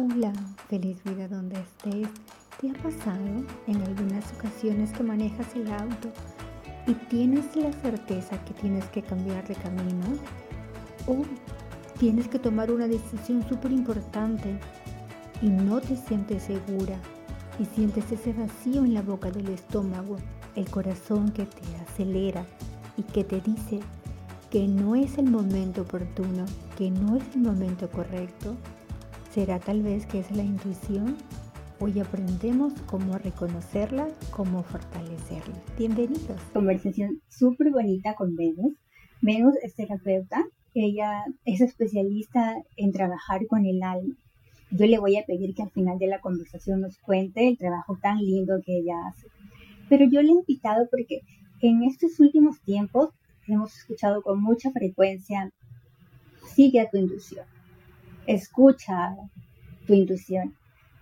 Hola, feliz vida donde estés. ¿Te ha pasado en algunas ocasiones que manejas el auto y tienes la certeza que tienes que cambiar de camino? ¿O tienes que tomar una decisión súper importante y no te sientes segura y sientes ese vacío en la boca del estómago, el corazón que te acelera y que te dice que no es el momento oportuno, que no es el momento correcto? ¿Será tal vez que es la intuición? Hoy aprendemos cómo reconocerla, cómo fortalecerla. Bienvenidos. Conversación súper bonita con Venus. Venus es terapeuta. Ella es especialista en trabajar con el alma. Yo le voy a pedir que al final de la conversación nos cuente el trabajo tan lindo que ella hace. Pero yo le he invitado porque en estos últimos tiempos hemos escuchado con mucha frecuencia, sigue a tu intuición escucha tu intuición,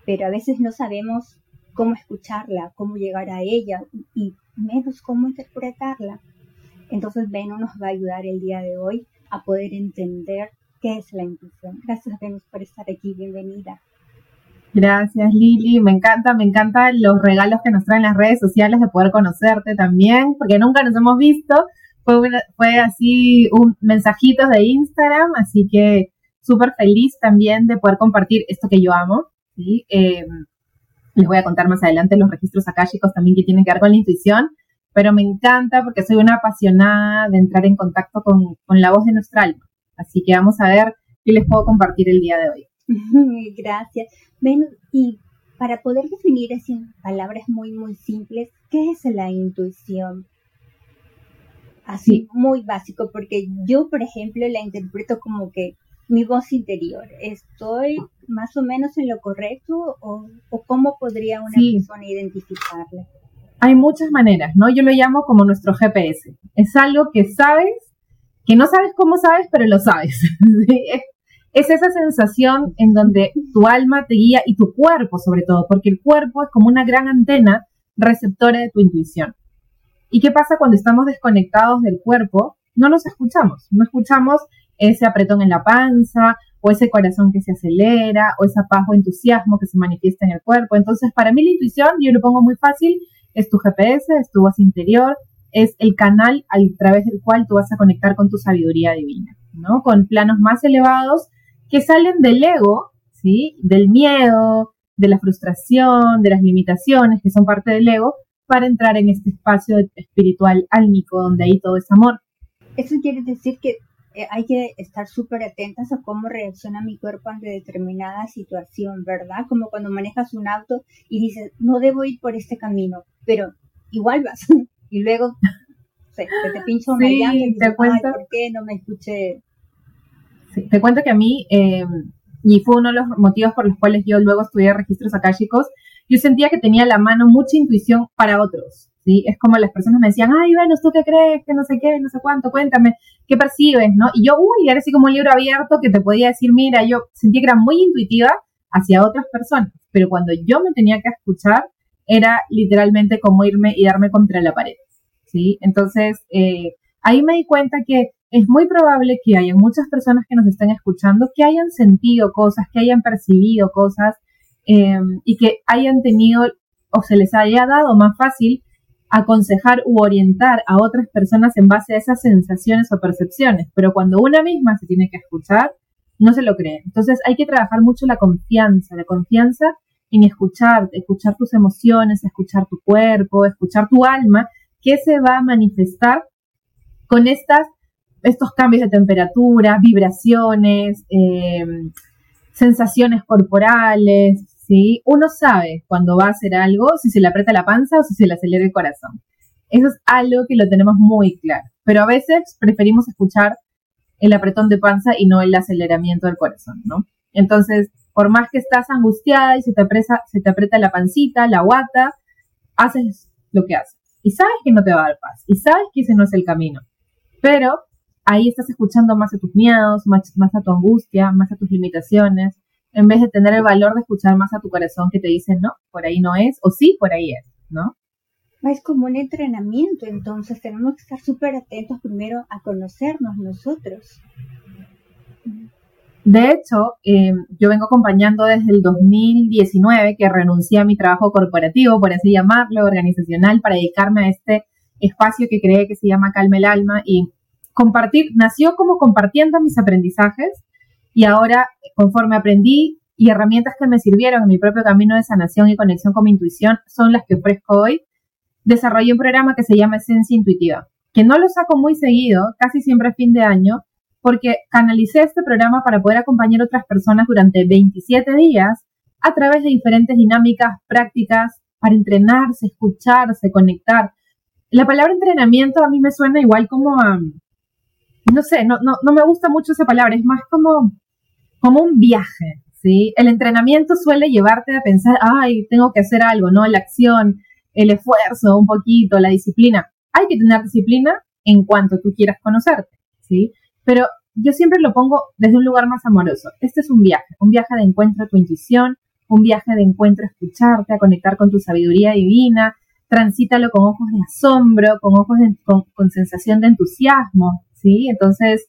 pero a veces no sabemos cómo escucharla, cómo llegar a ella y menos cómo interpretarla. Entonces Venus nos va a ayudar el día de hoy a poder entender qué es la intuición. Gracias Venus por estar aquí, bienvenida. Gracias Lili, me encanta, me encantan los regalos que nos traen las redes sociales de poder conocerte también, porque nunca nos hemos visto. Fue, fue así un mensajitos de Instagram, así que súper feliz también de poder compartir esto que yo amo. ¿sí? Em, les voy a contar más adelante los registros akáshicos también que tienen que ver con la intuición, pero me encanta porque soy una apasionada de entrar en contacto con, con la voz de nuestra alma. Así que vamos a ver qué les puedo compartir el día de hoy. Gracias. Ven, y para poder definir así en palabras muy, muy simples, ¿qué es la intuición? Así, muy básico, porque yo, por ejemplo, la interpreto como que mi voz interior. ¿Estoy más o menos en lo correcto o, cómo podría una persona identificarla? Hay muchas maneras, ¿no? Yo lo llamo como nuestro GPS. Es algo que sabes, que no sabes cómo sabes, pero lo sabes. es esa sensación en donde tu alma te guía y tu cuerpo sobre todo, porque el cuerpo es como una gran antena receptora de tu intuición. ¿Y qué pasa cuando estamos desconectados del cuerpo? No nos escuchamos, no escuchamos ese apretón en la panza, o ese corazón que se acelera, o esa paz o entusiasmo que se manifiesta en el cuerpo. Entonces, para mí la intuición, yo lo pongo muy fácil, es tu GPS, es tu voz interior, es el canal a través del cual tú vas a conectar con tu sabiduría divina, ¿no? Con planos más elevados que salen del ego, ¿sí? Del miedo, de la frustración, de las limitaciones que son parte del ego, para entrar en este espacio espiritual álmico donde ahí todo es amor. Eso quiere decir que eh, hay que estar súper atentas a cómo reacciona mi cuerpo ante determinada situación, ¿verdad? Como cuando manejas un auto y dices, no debo ir por este camino, pero igual vas. y luego se, te pincha una sí, llanta y dices, te cuento, ¿por qué no me escuché? te cuento que a mí, eh, y fue uno de los motivos por los cuales yo luego estudié registros akáshicos, yo sentía que tenía la mano mucha intuición para otros. Es como las personas me decían, ay, Venus, ¿tú qué crees? Que no sé qué, no sé cuánto, cuéntame, ¿qué percibes? ¿no? Y yo, uy, era así como un libro abierto que te podía decir, mira, yo sentí que era muy intuitiva hacia otras personas, pero cuando yo me tenía que escuchar, era literalmente como irme y darme contra la pared, ¿sí? Entonces, eh, ahí me di cuenta que es muy probable que haya muchas personas que nos estén escuchando que hayan sentido cosas, que hayan percibido cosas eh, y que hayan tenido o se les haya dado más fácil aconsejar u orientar a otras personas en base a esas sensaciones o percepciones, pero cuando una misma se tiene que escuchar, no se lo cree. Entonces hay que trabajar mucho la confianza, la confianza en escuchar, escuchar tus emociones, escuchar tu cuerpo, escuchar tu alma, que se va a manifestar con estas, estos cambios de temperatura, vibraciones, eh, sensaciones corporales, ¿sí? Uno sabe cuando va a hacer algo, si se le aprieta la panza o si se le acelera el corazón. Eso es algo que lo tenemos muy claro. Pero a veces preferimos escuchar el apretón de panza y no el aceleramiento del corazón, ¿no? Entonces, por más que estás angustiada y se te, apresa, se te aprieta la pancita, la guata, haces lo que haces. Y sabes que no te va a dar paz. Y sabes que ese no es el camino. Pero ahí estás escuchando más a tus miedos, más, más a tu angustia, más a tus limitaciones, en vez de tener el valor de escuchar más a tu corazón que te dice, no, por ahí no es, o sí, por ahí es, ¿no? Es como un entrenamiento, entonces tenemos que estar súper atentos primero a conocernos nosotros. De hecho, eh, yo vengo acompañando desde el 2019 que renuncié a mi trabajo corporativo, por así llamarlo, organizacional, para dedicarme a este espacio que creé que se llama Calma el Alma y compartir, nació como compartiendo mis aprendizajes y ahora conforme aprendí y herramientas que me sirvieron en mi propio camino de sanación y conexión con mi intuición son las que ofrezco hoy, desarrollé un programa que se llama Esencia Intuitiva, que no lo saco muy seguido, casi siempre a fin de año, porque canalicé este programa para poder acompañar a otras personas durante 27 días a través de diferentes dinámicas, prácticas, para entrenarse, escucharse, conectar. La palabra entrenamiento a mí me suena igual como a, no sé, no, no, no me gusta mucho esa palabra, es más como, como un viaje, ¿sí? El entrenamiento suele llevarte a pensar, ay, tengo que hacer algo, ¿no? La acción, el esfuerzo, un poquito, la disciplina. Hay que tener disciplina en cuanto tú quieras conocerte, ¿sí? Pero yo siempre lo pongo desde un lugar más amoroso. Este es un viaje, un viaje de encuentro a tu intuición, un viaje de encuentro a escucharte, a conectar con tu sabiduría divina. Transítalo con ojos de asombro, con ojos de, con, sensación de entusiasmo, ¿sí? Entonces,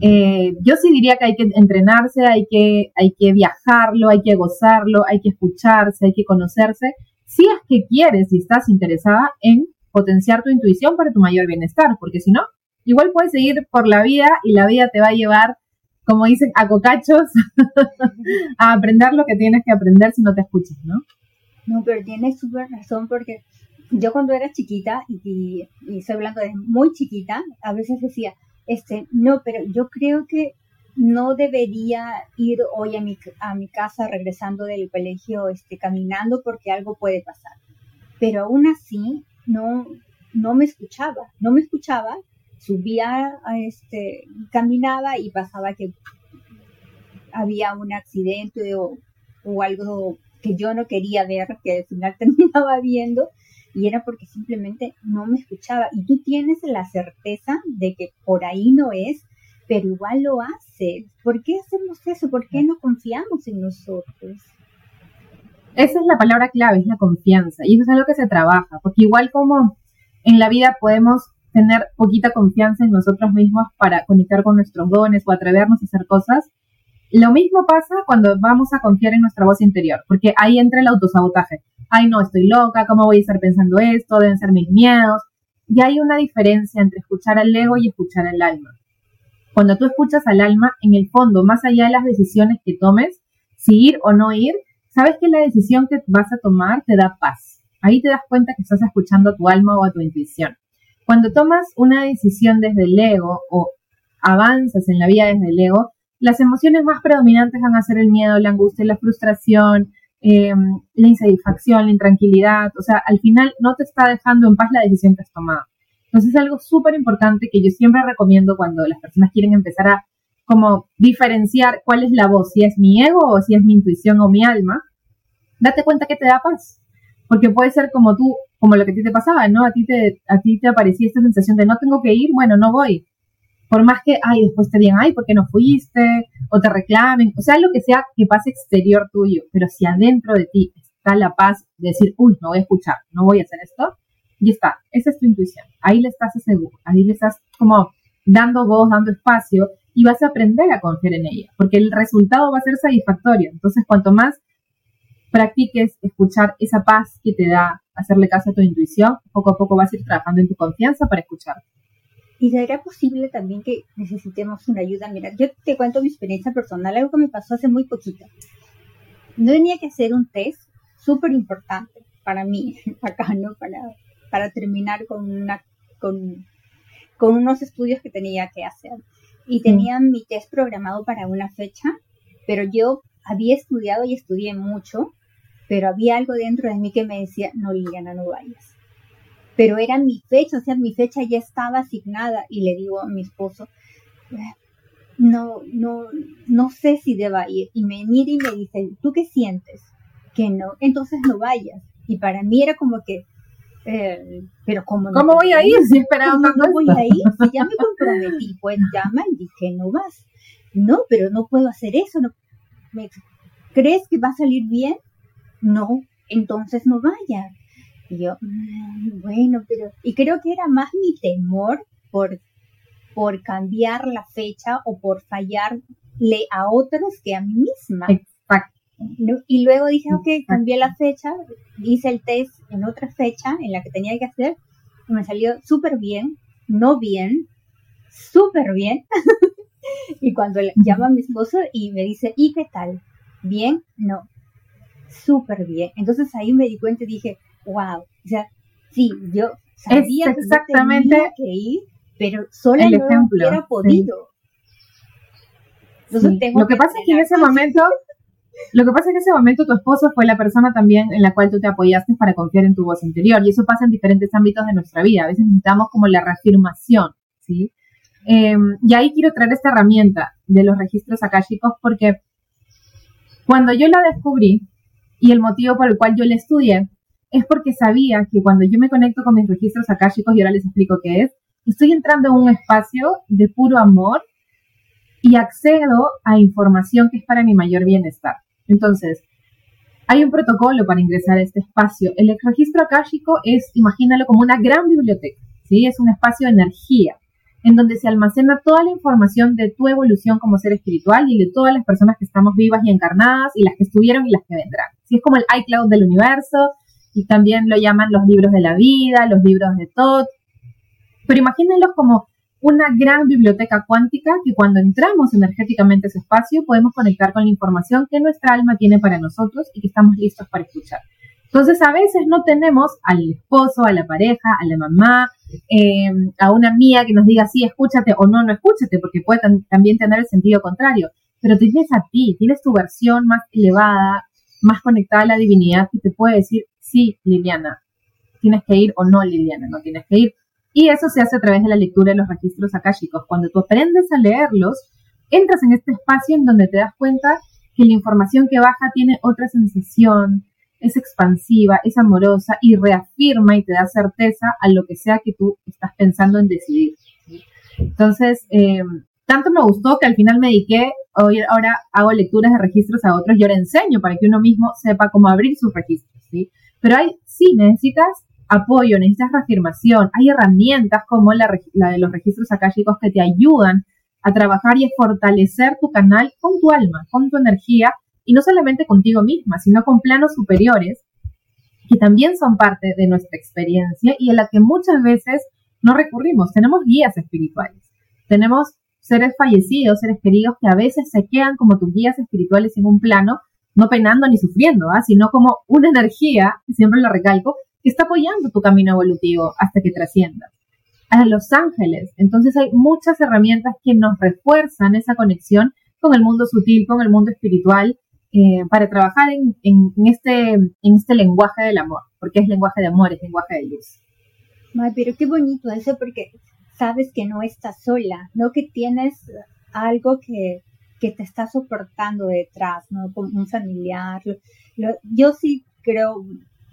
eh, yo sí diría que hay que entrenarse, hay que, hay que viajarlo, hay que gozarlo, hay que escucharse, hay que conocerse, si es que quieres y estás interesada en potenciar tu intuición para tu mayor bienestar, porque si no, igual puedes seguir por la vida y la vida te va a llevar, como dicen, a cocachos, a aprender lo que tienes que aprender si no te escuchas, ¿no? No, pero tienes súper razón porque yo cuando era chiquita, y, y, estoy hablando de muy chiquita, a veces decía, este, no, pero yo creo que no debería ir hoy a mi, a mi casa regresando del colegio este, caminando porque algo puede pasar. Pero aún así no, no me escuchaba, no me escuchaba subía, este, caminaba y pasaba que había un accidente o, algo que yo no quería ver, que al final terminaba viendo, y era porque simplemente no me escuchaba. Y tú tienes la certeza de que por ahí no es, pero igual lo haces. ¿Por qué hacemos eso? ¿Por qué no confiamos en nosotros? Esa es la palabra clave, es la confianza. Y eso es algo que se trabaja, porque igual como en la vida podemos tener poquita confianza en nosotros mismos para conectar con nuestros dones o atrevernos a hacer cosas. Lo mismo pasa cuando vamos a confiar en nuestra voz interior, porque ahí entra el autosabotaje. Ay, no, estoy loca, ¿cómo voy a estar pensando esto? Deben ser mis miedos. Y hay una diferencia entre escuchar al ego y escuchar al alma. Cuando tú escuchas al alma, en el fondo, más allá de las decisiones que tomes, si ir o no ir, sabes que la decisión que vas a tomar te da paz. Ahí te das cuenta que estás escuchando a tu alma o a tu intuición. Cuando tomas una decisión desde el ego o avanzas en la vida desde el ego, las emociones más predominantes van a ser el miedo, la angustia, la frustración, em, la insatisfacción, la intranquilidad. O sea, al final no te está dejando en paz la decisión que has tomado. Entonces es algo súper importante que yo siempre recomiendo cuando las personas quieren empezar a como diferenciar cuál es la voz, si es mi ego o si es mi intuición o mi alma, date cuenta que te da paz. Porque puede ser como tú como lo que a ti te pasaba, ¿no? A ti te, a ti te aparecía esta sensación de no tengo que ir, bueno, no voy. Por más que, ay, después te digan, ay, ¿por qué no fuiste? O te reclamen, o sea, lo que sea que pase exterior tuyo, pero si adentro de ti está la paz de decir, uy, no voy a escuchar, no voy a hacer esto, y está, esa es tu intuición, ahí le estás seguro, ahí le estás como dando voz, dando espacio, y vas a aprender a confiar en ella, porque el resultado va a ser satisfactorio. Entonces, cuanto más practiques escuchar esa paz que te da hacerle caso a tu intuición, poco a poco vas a ir trabajando en tu confianza para escuchar. ¿Y sería posible también que necesitemos una ayuda? Mira, yo te cuento mi experiencia personal, algo que me pasó hace muy poquito. No tenía que hacer un test súper importante para mí, acá, ¿no? Para, para terminar con, una, con, con unos estudios que tenía que hacer. Y tenía mi test programado para una fecha, pero yo había estudiado y estudié mucho pero había algo dentro de mí que me decía, no, Liliana, no vayas. Pero era mi fecha, o sea, mi fecha ya estaba asignada y le digo a mi esposo, no, no, no sé si deba ir. Y me mira y me dice, ¿tú qué sientes? Que no, entonces no vayas. Y para mí era como que, eh, pero ¿cómo no? ¿Cómo voy a ir si esperaba no voy a ir? Si ya me comprometí, pues llama y dije, no vas. No, pero no puedo hacer eso. No. ¿Crees que va a salir bien? no, entonces no vaya. Y yo, mm, bueno, pero, y creo que era más mi temor por, por cambiar la fecha o por fallar le a otros que a mí misma. Exacto. Y luego dije, ok, cambié la fecha, hice el test en otra fecha en la que tenía que hacer y me salió súper bien, no bien, súper bien. y cuando llama a mi esposo y me dice, ¿y qué tal? ¿Bien? No, súper bien. Entonces ahí me di cuenta y dije, wow, o sea, sí, yo sabía exactamente que, que ir, pero solo no ejemplo, hubiera podido. Entonces tengo lo que, pasa es que en ese momento lo que pasa es que en ese momento tu esposo fue la persona también en la cual tú te apoyaste para confiar en tu voz interior. Y eso pasa en diferentes ámbitos de nuestra vida. A veces necesitamos como la reafirmación, ¿sí? Em, y ahí quiero traer esta herramienta de los registros akáshicos porque cuando yo la descubrí y el motivo por el cual yo la estudié es porque sabía que cuando yo me conecto con mis registros akáshicos, y ahora les explico qué es, estoy entrando en un espacio de puro amor y accedo a información que es para mi mayor bienestar. Entonces, hay un protocolo para ingresar a este espacio. El registro akáshico es, imagínalo como una gran biblioteca, ¿sí? Es un espacio de energía en donde se almacena toda la información de tu evolución como ser espiritual y de todas las personas que estamos vivas y encarnadas y las que estuvieron y las que vendrán. Sí, es como el iCloud del universo y también lo llaman los libros de la vida, los libros de Tot. Pero imagínenlos como una gran biblioteca cuántica que cuando entramos energéticamente a ese espacio podemos conectar con la información que nuestra alma tiene para nosotros y que estamos listos para escuchar. Entonces a veces no tenemos al esposo, a la pareja, a la mamá, em, a una amiga que nos diga sí, escúchate o no, no escúchate, porque puede también tener el sentido contrario. Pero tienes a ti, tienes tu versión más elevada, más conectada a la divinidad que te puede decir sí, Liliana, tienes que ir o no, Liliana, no tienes que ir. Y eso se hace a través de la lectura de los registros akáshicos. Cuando tú aprendes a leerlos, entras en este espacio en donde te das cuenta que la información que baja tiene otra sensación, es expansiva, es amorosa y reafirma y te da certeza a lo que sea que tú estás pensando en decidir. Entonces, eh, tanto me gustó que al final me dediqué, hoy, ahora hago lecturas de registros a otros y ahora enseño para que uno mismo sepa cómo abrir sus registros. ¿sí? Pero hay, sí, necesitas apoyo, necesitas reafirmación. Hay herramientas como la, de los registros akáshicos que te ayudan a trabajar y a fortalecer tu canal con tu alma, con tu energía y no solamente contigo misma, sino con planos superiores que también son parte de nuestra experiencia y a la que muchas veces no recurrimos. Tenemos guías espirituales, tenemos seres fallecidos, seres queridos que a veces se quedan como tus guías espirituales en un plano, no penando ni sufriendo, ¿ah? sino como una energía, siempre lo recalco, que está apoyando tu camino evolutivo hasta que trasciendas. A los ángeles. Entonces hay muchas herramientas que nos refuerzan esa conexión con el mundo sutil, con el mundo espiritual, eh, para trabajar en, este, en este lenguaje del amor, porque es lenguaje de amor, es lenguaje de luz. Ay, pero qué bonito eso, porque sabes que no estás sola, no que tienes algo que, que te está soportando detrás, ¿no? Como un familiar. yo sí creo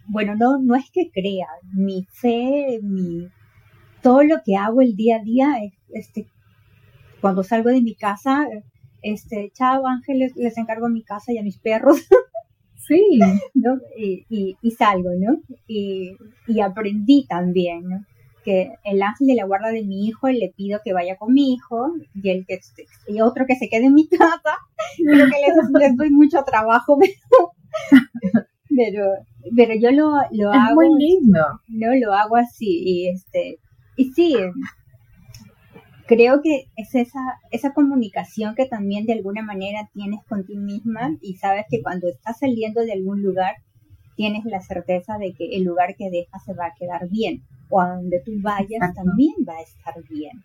bueno, no, no es que crea, mi fe, mi, todo lo que hago el día a día, este, cuando salgo de mi casa, este, chao ángeles, les encargo a mi casa y a mis perros. Sí. ¿no? Y, y, salgo, ¿no? Y, y aprendí también, ¿no? Que el ángel de la guarda de mi hijo le pido que vaya con mi hijo y el que y otro que se quede en mi casa creo que les, les doy mucho trabajo pero pero yo lo, lo es hago. muy lindo. No, lo hago así. Y este, y sí, creo que es esa, esa comunicación que también de alguna manera tienes con ti misma y sabes que cuando estás saliendo de algún lugar tienes la certeza de que el lugar que dejas se va a quedar bien o a donde tú vayas también va a estar bien.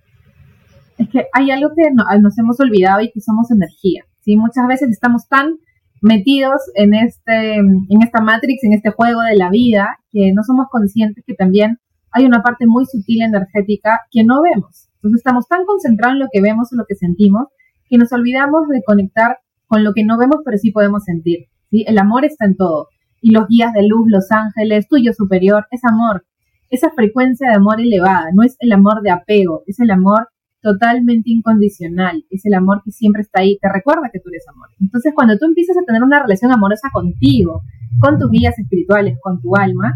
Es que hay algo que nos hemos olvidado y que somos energía. ¿sí? Muchas veces estamos tan metidos en, este, en esta matrix, en este juego de la vida, que no somos conscientes que también hay una parte muy sutil energética que no vemos. Entonces estamos tan concentrados en lo que vemos, en lo que sentimos, que nos olvidamos de conectar con lo que no vemos, pero sí podemos sentir. ¿sí? El amor está en todo. Y los guías de luz, los ángeles, tuyo superior, es amor. Esa frecuencia de amor elevada, no es el amor de apego, es el amor totalmente incondicional, es el amor que siempre está ahí, te recuerda que tú eres amor. Entonces, cuando tú empiezas a tener una relación amorosa contigo, con tus guías espirituales, con tu alma,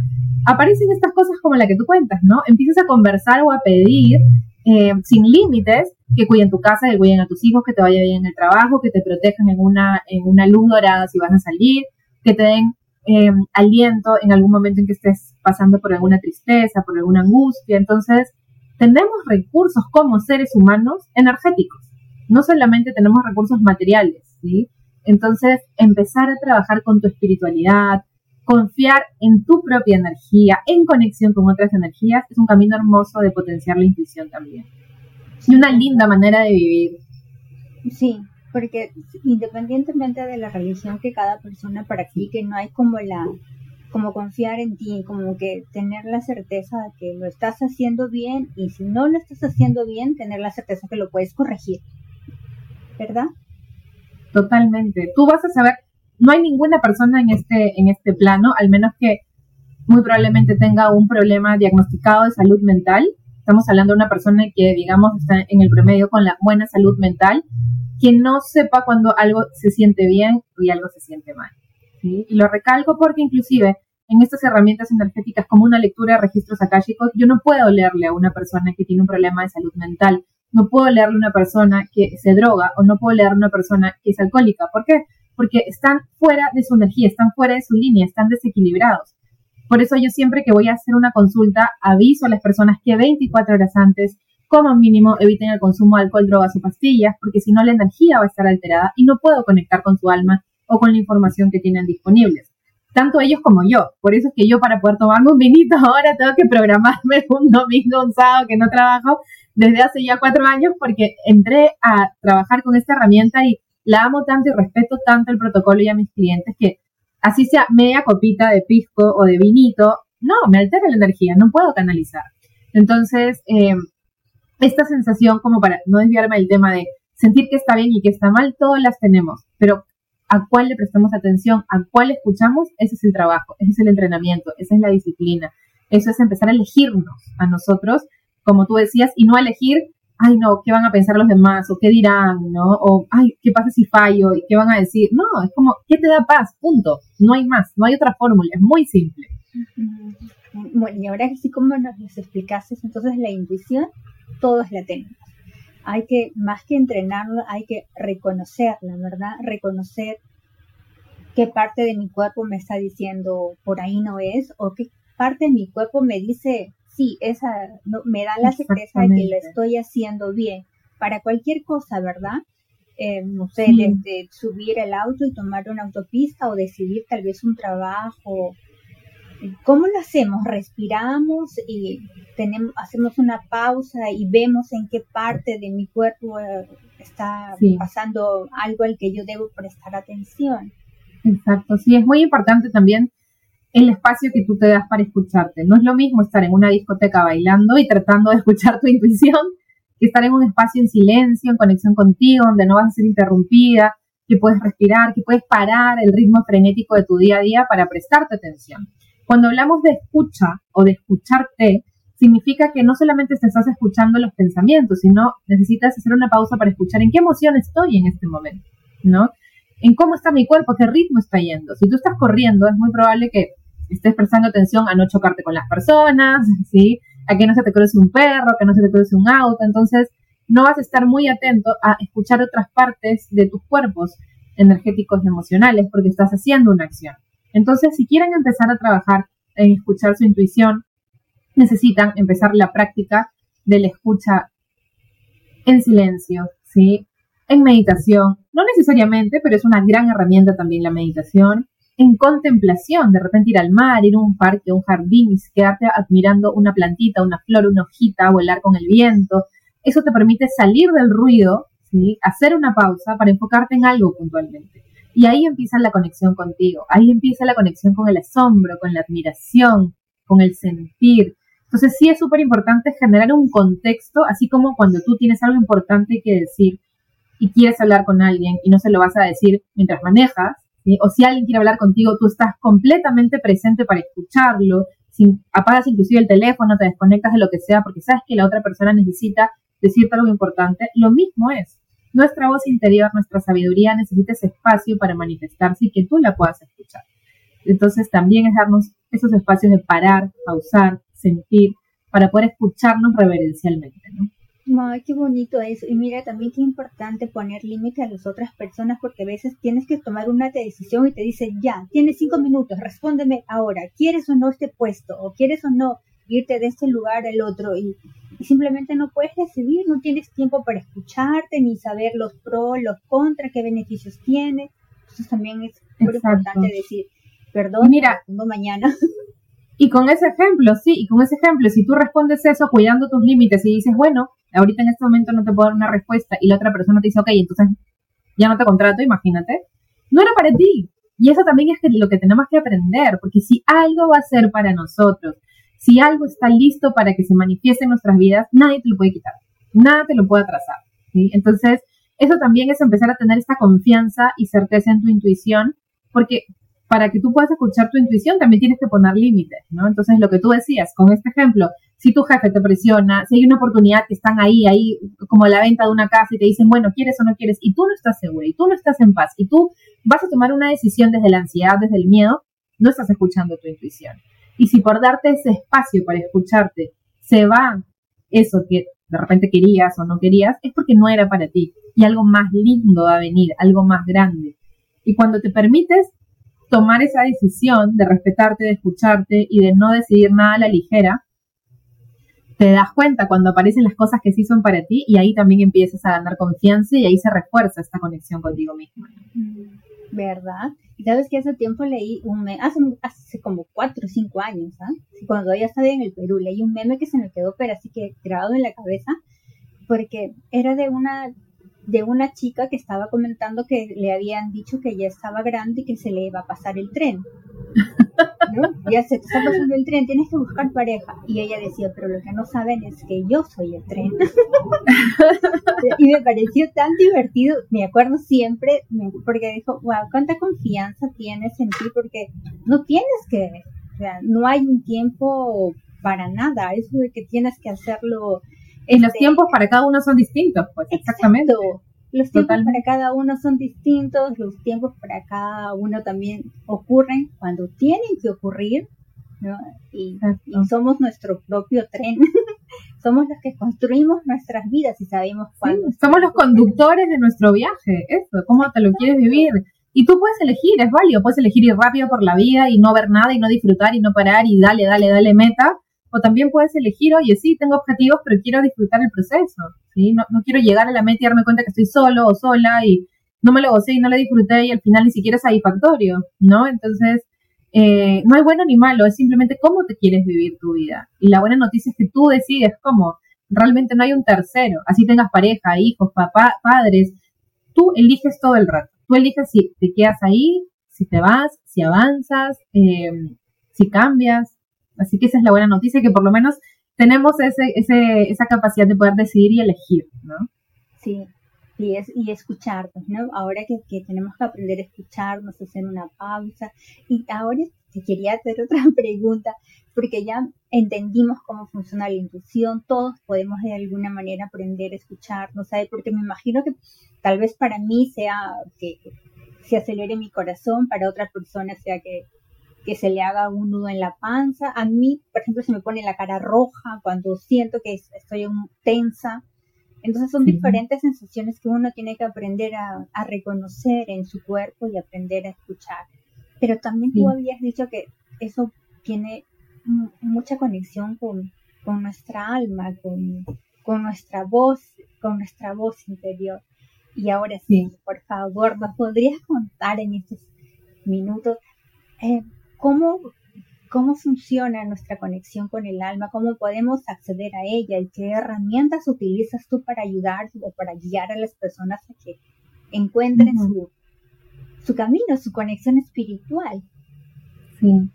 aparecen estas cosas como la que tú cuentas, ¿no? Empiezas a conversar o a pedir eh, sin límites que cuiden tu casa, que cuiden a tus hijos, que te vaya bien en el trabajo, que te protejan en una, en una luz dorada si vas a salir, que te den eh, aliento en algún momento en que estés pasando por alguna tristeza, por alguna angustia. Entonces, tenemos recursos como seres humanos energéticos. No solamente tenemos recursos materiales, ¿sí? Entonces, empezar a trabajar con tu espiritualidad, confiar en tu propia energía, en conexión con otras energías, es un camino hermoso de potenciar la intuición también. Y una linda manera de vivir. Sí, porque independientemente de la religión que cada persona practique, no hay como la como confiar en ti, como que tener la certeza de que lo estás haciendo bien y si no lo estás haciendo bien, tener la certeza que lo puedes corregir. ¿Verdad? Totalmente. Tú vas a saber, no hay ninguna persona en este, en este plano, al menos que muy probablemente tenga un problema diagnosticado de salud mental. Estamos hablando de una persona que, digamos, está en el promedio con la buena salud mental, que no sepa cuando algo se siente bien y algo se siente mal. Y lo recalco porque inclusive en estas herramientas energéticas como una lectura de registros akáshicos, yo no puedo leerle a una persona que tiene un problema de salud mental, no puedo leerle a una persona que se droga o no puedo leerle a una persona que es alcohólica. ¿Por qué? Porque están fuera de su energía, están fuera de su línea, están desequilibrados. Por eso yo siempre que voy a hacer una consulta aviso a las personas que 24 horas antes, como mínimo, eviten el consumo de alcohol, drogas o pastillas, porque si no la energía va a estar alterada y no puedo conectar con su alma o con la información que tienen disponibles. Tanto ellos como yo. Por eso es que yo para poder tomarme un vinito ahora tengo que programarme un domingo, un sábado que no trabajo desde hace ya cuatro años porque entré a trabajar con esta herramienta y la amo tanto y respeto tanto el protocolo y a mis clientes que así sea media copita de pisco o de vinito, no, me altera la energía, no puedo canalizar. Entonces, eh, esta sensación como para no desviarme del tema de sentir que está bien y que está mal, todas las tenemos, pero a cuál le prestamos atención, a cuál escuchamos, ese es el trabajo, ese es el entrenamiento, esa es la disciplina. Eso es empezar a elegirnos a nosotros, como tú decías, y no elegir, ay no, ¿qué van a pensar los demás? o qué dirán, ¿no? O, ay, ¿qué pasa si fallo? ¿Y qué van a decir? No, es como, ¿qué te da paz? Punto. No hay más, no hay otra fórmula, es muy simple. Bueno, y ahora así como nos explicaste, entonces la intuición, todos la tenemos hay que, más que entrenarlo, hay que reconocerla, ¿verdad? Reconocer qué parte de mi cuerpo me está diciendo por ahí no es, o qué parte de mi cuerpo me dice, sí, esa me da la certeza de que lo estoy haciendo bien para cualquier cosa, ¿verdad? Eh, no sé, desde subir el auto y tomar una autopista o decidir tal vez un trabajo ¿Cómo lo hacemos? Respiramos y tenemos, hacemos una pausa y vemos en qué parte de mi cuerpo eh, está pasando algo al que yo debo prestar atención. Exacto, sí, es muy importante también el espacio que tú te das para escucharte. No es lo mismo estar en una discoteca bailando y tratando de escuchar tu intuición que estar en un espacio en silencio, en conexión contigo, donde no vas a ser interrumpida, que puedes respirar, que puedes parar el ritmo frenético de tu día a día para prestarte atención. Cuando hablamos de escucha o de escucharte, significa que no solamente te estás escuchando los pensamientos, sino necesitas hacer una pausa para escuchar en qué emoción estoy en este momento, ¿no? En cómo está mi cuerpo, qué ritmo está yendo. Si tú estás corriendo, es muy probable que estés prestando atención a no chocarte con las personas, ¿sí? A que no se te cruce un perro, que no se te cruce un auto. Entonces, no vas a estar muy atento a escuchar otras partes de tus cuerpos energéticos y emocionales porque estás haciendo una acción. Entonces, si quieren empezar a trabajar en escuchar su intuición, necesitan empezar la práctica de la escucha en silencio, ¿sí? En meditación, no necesariamente, pero es una gran herramienta también la meditación. En contemplación, de repente ir al mar, ir a un parque, un jardín y quedarte admirando una plantita, una flor, una hojita, volar con el viento. Eso te permite salir del ruido. Hacer una pausa para enfocarte en algo puntualmente. Y ahí empieza la conexión contigo, ahí empieza la conexión con el asombro, con la admiración, con el sentir. Entonces sí es súper importante generar un contexto, así como cuando tú tienes algo importante que decir y quieres hablar con alguien y no se lo vas a decir mientras manejas, o si alguien quiere hablar contigo, tú estás completamente presente para escucharlo, sin, apagas inclusive el teléfono, te desconectas de lo que sea porque sabes que la otra persona necesita decirte algo importante, lo mismo es. Nuestra voz interior, nuestra sabiduría necesita ese espacio para manifestarse y que tú la puedas escuchar. Entonces también es darnos esos espacios de parar, pausar, sentir, para poder escucharnos reverencialmente. Ay, qué bonito eso. Y mira, también qué importante poner límite a las otras personas porque a veces tienes que tomar una decisión y te dicen, ya, tienes cinco minutos, respóndeme ahora, ¿quieres o no este puesto? ¿O quieres o no irte de este lugar al otro? Y, simplemente no puedes decidir, no tienes tiempo para escucharte ni saber los pros, los contras, qué beneficios tiene. Entonces también es muy importante decir, perdón, mira, no mañana. Y con ese ejemplo, sí, y con ese ejemplo, si tú respondes eso cuidando tus límites y dices, bueno, ahorita en este momento no te puedo dar una respuesta y la otra persona te dice, ok, entonces ya no te contrato, imagínate, no era para ti. Y eso también es lo que tenemos que aprender, porque si algo va a ser para nosotros, si algo está listo para que se manifieste en nuestras vidas, nadie te lo puede quitar, nada te lo puede atrasar. Entonces, eso también es empezar a tener esta confianza y certeza en tu intuición, porque para que tú puedas escuchar tu intuición también tienes que poner límites, ¿no? Entonces, lo que tú decías con este ejemplo, si tu jefe te presiona, si hay una oportunidad que están ahí, ahí, como la venta de una casa y te dicen, bueno, quieres o no quieres, y tú no estás segura, y tú no estás en paz, y tú vas a tomar una decisión desde la ansiedad, desde el miedo, no estás escuchando tu intuición. Y si por darte ese espacio para escucharte se va eso que de repente querías o no querías, es porque no era para ti. Y algo más lindo va a venir, algo más grande. Y cuando te permites tomar esa decisión de respetarte, de escucharte y de no decidir nada a la ligera, te das cuenta cuando aparecen las cosas que sí son para ti y ahí también empiezas a ganar confianza y ahí se refuerza esta conexión contigo mismo. Mm, ¿Verdad? Y sabes que hace tiempo leí un meme, hace, como cuatro o cinco años, ¿ah? cuando ya estaba en el Perú, leí un meme que se me quedó pero así que grabado en la cabeza, porque era de una de una chica que estaba comentando que le habían dicho que ya estaba grande y que se le iba a pasar el tren. Ya se te está pasando el tren, tienes que buscar pareja. Y ella decía, pero lo que no saben es que yo soy el tren. y me pareció tan divertido, me acuerdo siempre, porque dijo, wow, cuánta confianza tienes en ti, porque no tienes que, o sea, no hay un tiempo para nada, eso de que tienes que hacerlo y los tiempos para cada uno son distintos, pues exactamente. Los tiempos para cada uno son distintos, los tiempos para cada uno también ocurren cuando tienen que ocurrir, ¿no? Y, somos nuestro propio tren. somos los que construimos nuestras vidas y sabemos cuándo. somos los conductores de nuestro viaje, eso, cómo te lo quieres vivir. Y tú puedes elegir, es válido, puedes elegir ir rápido por la vida y no ver nada y no disfrutar y no parar y dale, dale, dale meta, o también puedes elegir, oye, sí, tengo objetivos, pero quiero disfrutar el proceso, ¿sí? No, no quiero llegar a la meta y darme cuenta que estoy solo o sola y no me lo gocé y no lo disfruté y al final ni siquiera es satisfactorio, ¿no? Entonces, eh, no hay bueno ni malo, es simplemente cómo te quieres vivir tu vida. Y la buena noticia es que tú decides cómo. Realmente no hay un tercero. Así tengas pareja, hijos, papá, padres. Tú eliges todo el rato. Tú eliges si te quedas ahí, si te vas, si avanzas, eh, si cambias. Así que esa es la buena noticia, que por lo menos tenemos ese, ese, esa capacidad de poder decidir y elegir, ¿no? Sí, y, es, y escucharnos, ¿no? Ahora que, que, tenemos que aprender a escucharnos, hacer una pausa. Y ahora te quería hacer otra pregunta, porque ya entendimos cómo funciona la intuición, todos podemos de alguna manera aprender a escucharnos, ¿sabes? Porque me imagino que tal vez para mí sea que se acelere mi corazón, para otra persona sea que que se le haga un nudo en la panza. A mí, por ejemplo, se me pone la cara roja cuando siento que estoy tensa. Entonces son diferentes sensaciones que uno tiene que aprender a, reconocer en su cuerpo y aprender a escuchar. Pero también tú habías dicho que eso tiene mucha conexión con, nuestra alma, con, con, nuestra voz, con nuestra voz interior. Y ahora sí, por favor, ¿nos podrías contar en estos minutos eh, cómo, cómo funciona nuestra conexión con el alma, cómo podemos acceder a ella y qué herramientas utilizas tú para ayudar o para guiar a las personas a que encuentren su, su camino, su conexión espiritual. Sí.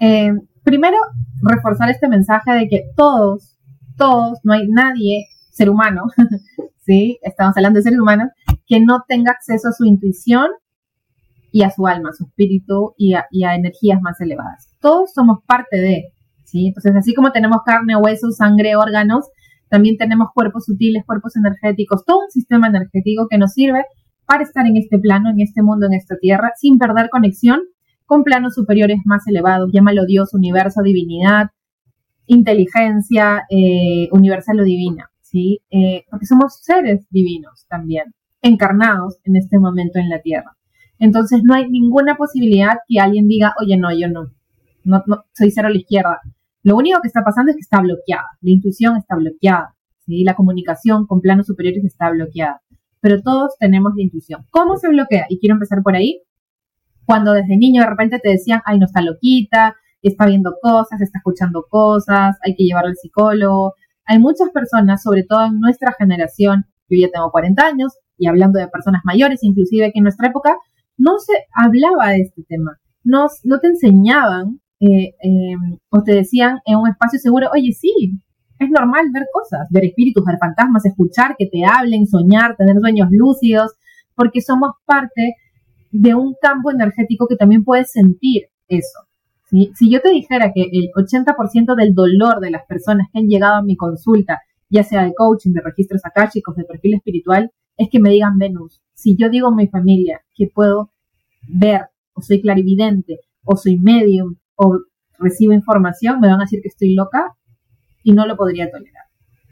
Eh, primero, reforzar este mensaje de que todos, todos, no hay nadie, ser humano, ¿sí? Estamos hablando de seres humanos, que no tenga acceso a su intuición y a su alma, a su espíritu y a, energías más elevadas. Todos somos parte de, ¿sí? Entonces, así como tenemos carne, huesos, sangre, órganos, también tenemos cuerpos sutiles, cuerpos energéticos, todo un sistema energético que nos sirve para estar en este plano, en este mundo, en esta tierra, sin perder conexión con planos superiores más elevados, llámalo Dios, universo, divinidad, inteligencia eh, universal o divina. ¿sí? Eh, porque somos seres divinos también, encarnados en este momento en la Tierra. Entonces no hay ninguna posibilidad que alguien diga, oye, no, yo no, no, soy cero a la izquierda. Lo único que está pasando es que está bloqueada, la intuición está bloqueada, ¿sí? la comunicación con planos superiores está bloqueada, pero todos tenemos la intuición. ¿Cómo se bloquea? Y quiero empezar por ahí. Cuando desde niño de repente te decían, ay, no está loquita, está viendo cosas, está escuchando cosas, hay que llevarlo al psicólogo. Hay muchas personas, sobre todo en nuestra generación, yo ya tengo 40 años, y hablando de personas mayores, inclusive que en nuestra época, no se hablaba de este tema, no, no te enseñaban eh, em, o te decían en un espacio seguro, oye, sí, es normal ver cosas, ver espíritus, ver fantasmas, escuchar que te hablen, soñar, tener sueños lúcidos, porque somos parte de un campo energético que también puede sentir eso. Si yo te dijera que el 80% del dolor de las personas que han llegado a mi consulta, ya sea de coaching, de registros akáshicos, de perfil espiritual, es que me digan Venus. Si yo digo a mi familia que puedo ver, o soy clarividente, o soy medium, o recibo información, me van a decir que estoy loca y no lo podría tolerar.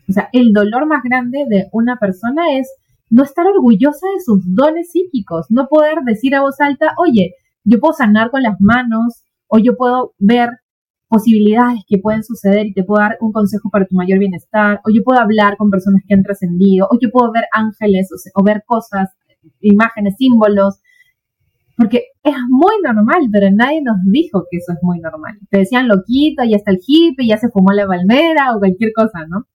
O sea, el dolor más grande de una persona es no estar orgullosa de sus dones psíquicos, no poder decir a voz alta, oye, yo puedo sanar con las manos, o yo puedo ver posibilidades que pueden suceder y te puedo dar un consejo para tu mayor bienestar, o yo puedo hablar con personas que han trascendido, o yo puedo ver ángeles o, ver cosas, imágenes, símbolos, porque es muy normal, pero nadie nos dijo que eso es muy normal. Te decían loquito, ya está el hippie, ya se fumó la palmera o cualquier cosa, ¿no?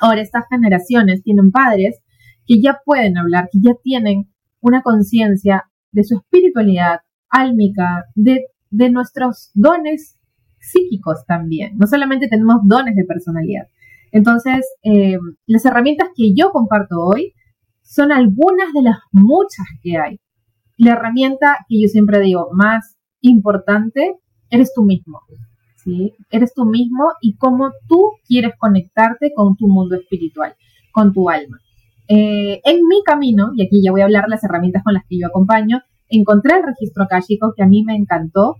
Ahora estas generaciones tienen padres que ya pueden hablar, que ya tienen una conciencia de su espiritualidad álmica, de de nuestros dones psíquicos también. No solamente tenemos dones de personalidad. Entonces, eh, las herramientas que yo comparto hoy son algunas de las muchas que hay. La herramienta que yo siempre digo más importante, eres tú mismo. ¿sí? Eres tú mismo y cómo tú quieres conectarte con tu mundo espiritual, con tu alma. Eh, en mi camino, y aquí ya voy a hablar las herramientas con las que yo acompaño, encontré el registro akáshico que a mí me encantó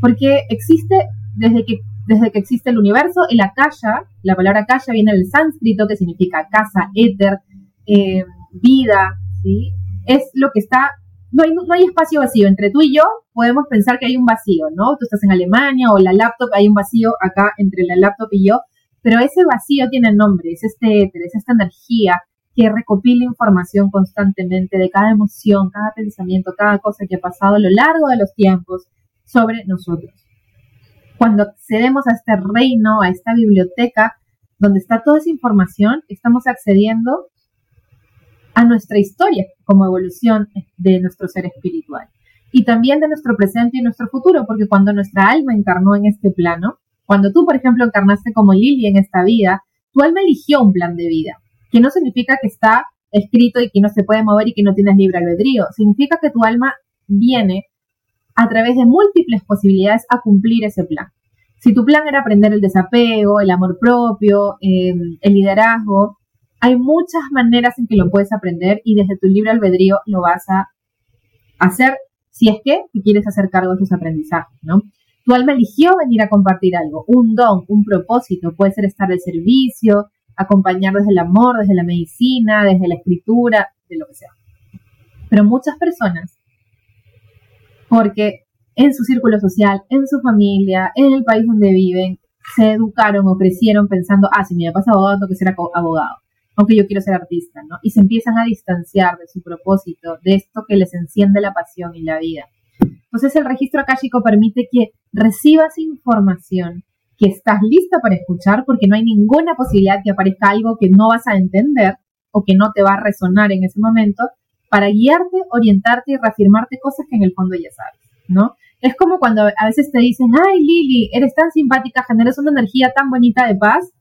porque existe desde que, desde que existe el universo, el akasha, la palabra akasha viene del sánscrito que significa casa, éter, eh, vida, ¿sí? Es lo que está, no hay, no hay espacio vacío, entre tú y yo podemos pensar que hay un vacío, ¿no? Tú estás en Alemania o la laptop, hay un vacío acá entre la laptop y yo, pero ese vacío tiene nombre, es este éter, es esta energía que recopila información constantemente de cada emoción, cada pensamiento, cada cosa que ha pasado a lo largo de los tiempos sobre nosotros. Cuando accedemos a este reino, a esta biblioteca, donde está toda esa información, estamos accediendo a nuestra historia como evolución de nuestro ser espiritual y también de nuestro presente y nuestro futuro, porque cuando nuestra alma encarnó en este plano, cuando tú, por ejemplo, encarnaste como Lili en esta vida, tu alma eligió un plan de vida, que no significa que está escrito y que no se puede mover y que no tienes libre albedrío, significa que tu alma viene a través de múltiples posibilidades a cumplir ese plan. Si tu plan era aprender el desapego, el amor propio, em, el liderazgo, hay muchas maneras en que lo puedes aprender y desde tu libre albedrío lo vas a hacer si es que quieres hacer cargo de tus aprendizajes, ¿no? Tu alma eligió venir a compartir algo, un don, un propósito, puede ser estar al servicio, acompañar desde el amor, desde la medicina, desde la escritura, de lo que sea. Pero muchas personas porque en su círculo social, en su familia, en el país donde viven, se educaron o crecieron pensando, ah, si mi papá es abogado, tengo que ser abogado, aunque yo quiero ser artista, ¿no? Y se empiezan a distanciar de su propósito, de esto que les enciende la pasión y la vida. Entonces el registro akáshico permite que recibas información que estás lista para escuchar porque no hay ninguna posibilidad que aparezca algo que no vas a entender o que no te va a resonar en ese momento para guiarte, orientarte y reafirmarte cosas que en el fondo ya sabes, ¿no? Es como cuando a veces te dicen, ay Lili, eres tan simpática, generas una energía tan bonita de paz,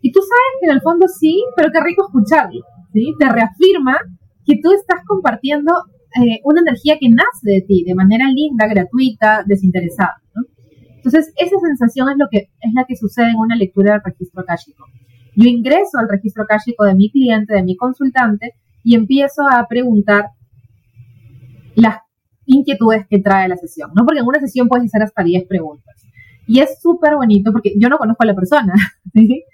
y tú sabes que en el fondo sí, pero qué rico escucharlo, ¿sí? Te reafirma que tú estás compartiendo eh, una energía que nace de ti, de manera linda, gratuita, desinteresada, ¿no? Entonces, esa sensación es lo que es la que sucede en una lectura del registro akáshico. Yo ingreso al registro akáshico de mi cliente, de mi consultante, y empiezo a preguntar las inquietudes que trae la sesión, ¿no? Porque en una sesión puedes hacer hasta 10 preguntas. Y es súper bonito porque yo no conozco a la persona, ¿sí?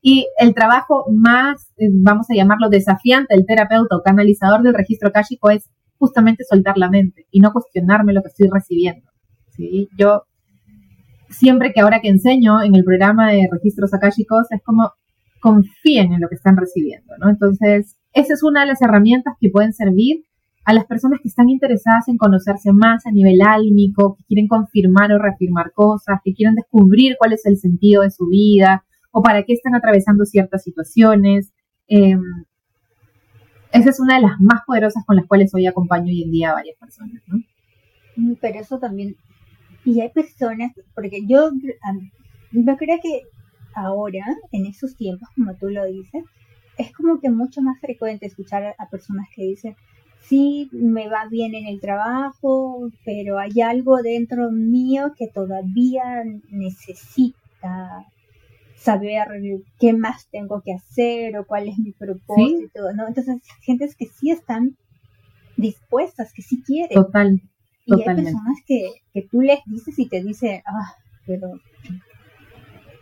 Y el trabajo más, eh, vamos a llamarlo desafiante del terapeuta o canalizador del registro akáshico es justamente soltar la mente y no cuestionarme lo que estoy recibiendo. ¿sí? Yo siempre que ahora que enseño en el programa de registros akáshicos es como confíen en lo que están recibiendo, ¿no? Entonces, esa es una de las herramientas que pueden servir a las personas que están interesadas en conocerse más a nivel álmico, que quieren confirmar o reafirmar cosas, que quieren descubrir cuál es el sentido de su vida o para qué están atravesando ciertas situaciones. Em, esa es una de las más poderosas con las cuales hoy acompaño hoy en día a varias personas. ¿no? Pero eso también, y hay personas, porque yo, yo creo que ahora, en esos tiempos, como tú lo dices, es como que mucho más frecuente escuchar a personas que dicen, sí, me va bien en el trabajo, pero hay algo dentro mío que todavía necesita saber qué más tengo que hacer o cuál es mi propósito, ¿no? Entonces, gentes que sí están dispuestas, que sí quieren. Total. Y hay personas que, que tú les dices y te dicen, ah, pero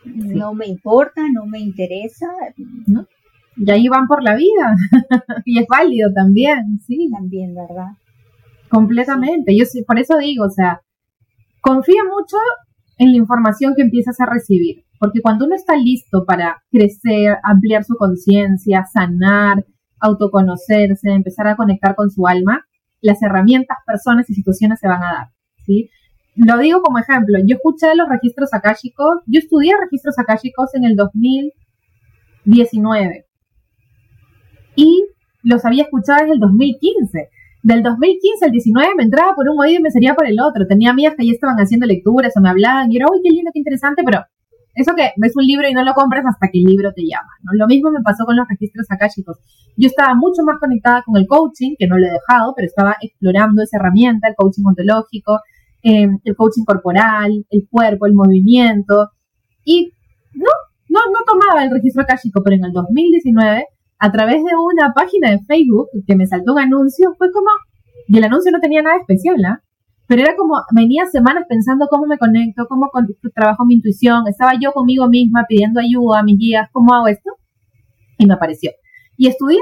no me importa, no me interesa. ¿No? Y ahí van por la vida. y es válido también, sí. También, ¿verdad? Completamente. Yo sí, por eso digo, o sea, confía mucho en la información que empiezas a recibir. Porque cuando uno está listo para crecer, ampliar su conciencia, sanar, autoconocerse, empezar a conectar con su alma, las herramientas, personas y situaciones se van a dar, ¿sí? Lo digo como ejemplo, yo escuché los registros akáshicos, yo estudié registros akáshicos en el 2019 y los había escuchado desde el 2015. Del 2015 al 19 me entraba por un oído y me salía por el otro. Tenía amigas que ya estaban haciendo lecturas o me hablaban y era, uy, qué lindo, qué interesante, pero eso que ves un libro y no lo compras hasta que el libro te llama, ¿no? Lo mismo me pasó con los registros akáshicos. Yo estaba mucho más conectada con el coaching, que no lo he dejado, pero estaba explorando esa herramienta, el coaching ontológico, eh, el coaching corporal, el cuerpo, el movimiento. Y no, no, no tomaba el registro akáshico, pero en el 2019 a través de una página de Facebook que me saltó un anuncio, fue como, y el anuncio no tenía nada especial, ¿ah? Pero era como, venía semanas pensando cómo me conecto, cómo trabajo mi intuición, estaba yo conmigo misma pidiendo ayuda a mis guías, ¿cómo hago esto? Y me apareció. Y estudié.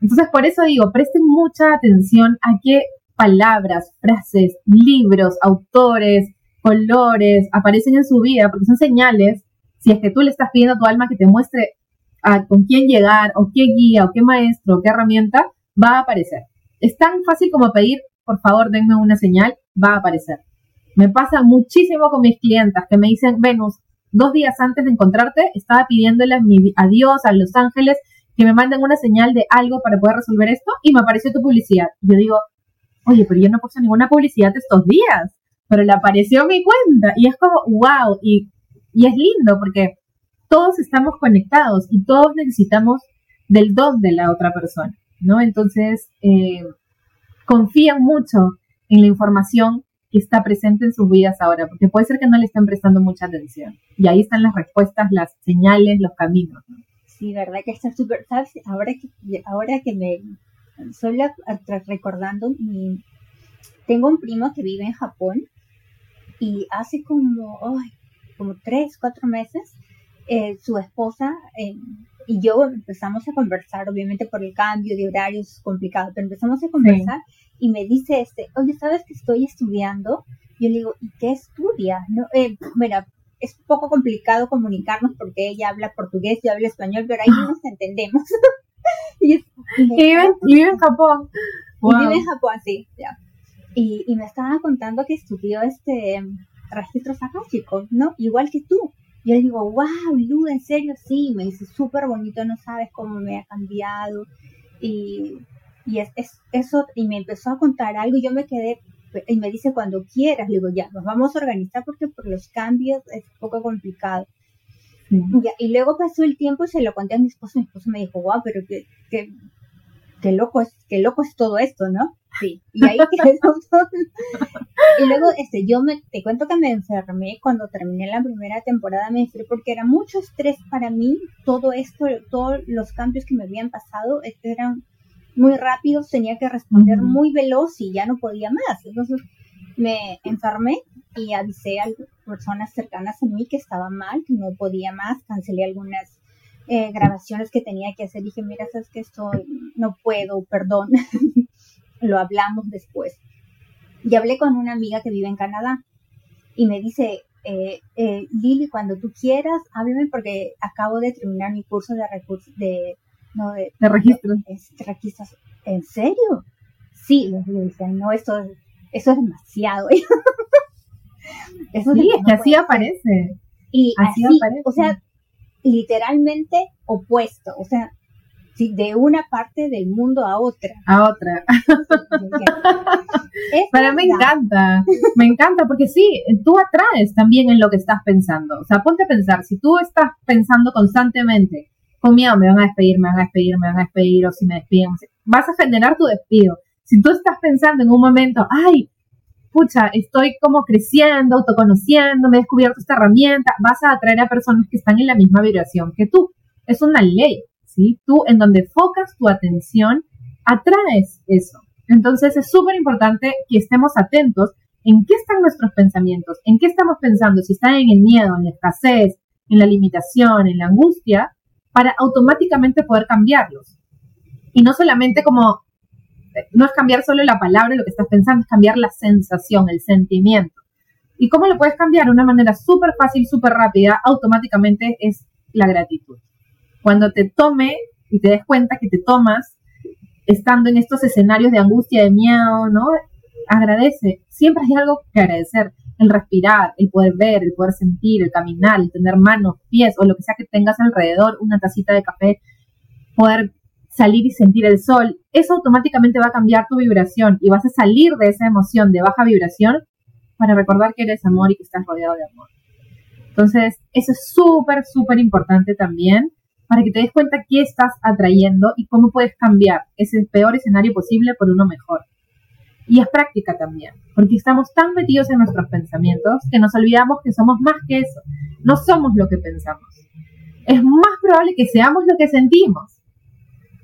Entonces, por eso digo, presten mucha atención a qué palabras, frases, libros, autores, colores aparecen en su vida, porque son señales, si es que tú le estás pidiendo a tu alma que te muestre con quién llegar, o qué guía, o qué maestro, o qué herramienta, va a aparecer. Es tan fácil como pedir, por favor, denme una señal, va a aparecer. Me pasa muchísimo con mis clientas que me dicen, Venus, dos días antes de encontrarte, estaba pidiéndole mi adiós a Los Ángeles que me manden una señal de algo para poder resolver esto y me apareció tu publicidad. Yo digo, oye, pero yo no puesto ninguna publicidad estos días, pero le apareció mi cuenta y es como, wow, y es lindo porque todos estamos conectados y todos necesitamos del don de la otra persona, ¿no? Entonces, eh, confían mucho en la información que está presente en sus vidas ahora, porque puede ser que no le estén prestando mucha atención. Y ahí están las respuestas, las señales, los caminos. ¿no? Sí, verdad que está súper. Ahora que, ahora que me estoy recordando, mi, tengo un primo que vive en Japón y hace como, como tres, cuatro meses eh, su esposa eh, y yo empezamos a conversar, obviamente por el cambio de horarios es complicado, pero empezamos a conversar y me dice este, oye, ¿sabes que estoy estudiando? Yo le digo, ¿y qué estudias? No, eh, bueno, es un poco complicado comunicarnos porque ella habla portugués, yo hablo español, pero ahí no nos entendemos. y, vive, en Japón. Y vive en Japón, sí. Y, y me estaba contando que estudió este registros chicos ¿no? Igual que tú. Yo le digo, wow, Lu, en serio, sí, me dice, súper bonito, no sabes cómo me ha cambiado. Y, y es, eso, y me empezó a contar algo y yo me quedé, y me dice, cuando quieras, le digo, ya, nos vamos a organizar porque por los cambios es un poco complicado. y luego pasó el tiempo y se lo conté a mi esposo, mi esposo me dijo, wow, pero qué, qué, qué loco es, qué loco es todo esto, ¿no? Sí, y ahí y luego, este, yo me, te cuento que me enfermé cuando terminé la primera temporada, me enfermé porque era mucho estrés para mí, todo esto, todos los cambios que me habían pasado este, eran muy rápidos, tenía que responder muy veloz y ya no podía más. Entonces me enfermé y avisé a personas cercanas a mí que estaba mal, que no podía más, cancelé algunas eh, grabaciones que tenía que hacer. Dije, mira, sabes que esto no puedo, perdón. Lo hablamos después. Y hablé con una amiga que vive en Canadá y me dice, eh, eh, Lili, cuando tú quieras, háblame porque acabo de terminar mi curso de recursos de, no, de, registro. registros. ¿En serio? Sí, le dije, no, esto, eso es demasiado. eso sí, es que así aparece. Y así, o sea, literalmente opuesto, o sea, de una parte del mundo a otra. A otra. Pero me encanta, me encanta porque sí, tú atraes también en lo que estás pensando. O sea, ponte a pensar, si tú estás pensando constantemente, con miedo, me van a despedir, me van a despedir, me van a despedir, o si me despiden, vas a generar tu despido. Si tú estás pensando en un momento, ay, pucha, estoy como creciendo, autoconociendo, me he descubierto esta herramienta, vas a atraer a personas que están en la misma vibración que tú. Es una ley, ¿sí? Tú en donde focas tu atención, atraes eso. Entonces es súper importante que estemos atentos en qué están nuestros pensamientos, en qué estamos pensando, si están en el miedo, en la escasez, en la limitación, en la angustia, para automáticamente poder cambiarlos. Y no solamente como no es cambiar solo la palabra, lo que estás pensando, es cambiar la sensación, el sentimiento. ¿Y cómo lo puedes cambiar? De una manera súper fácil, súper rápida, automáticamente es la gratitud. Cuando te tome y te des cuenta que te tomas estando en estos escenarios de angustia, de miedo, ¿no? Agradece. Siempre hay algo que agradecer. El respirar, el poder ver, el poder sentir, el caminar, el tener manos, pies o lo que sea que tengas alrededor, una tacita de café, poder salir y sentir el sol, eso automáticamente va a cambiar tu vibración y vas a salir de esa emoción de baja vibración para recordar que eres amor y que estás rodeado de amor. Entonces, eso es súper, súper importante también para que te des cuenta qué estás atrayendo y cómo puedes cambiar ese peor escenario posible por uno mejor. Y es práctica también, porque estamos tan metidos en nuestros pensamientos que nos olvidamos que somos más que eso. No somos lo que pensamos. Es más probable que seamos lo que sentimos.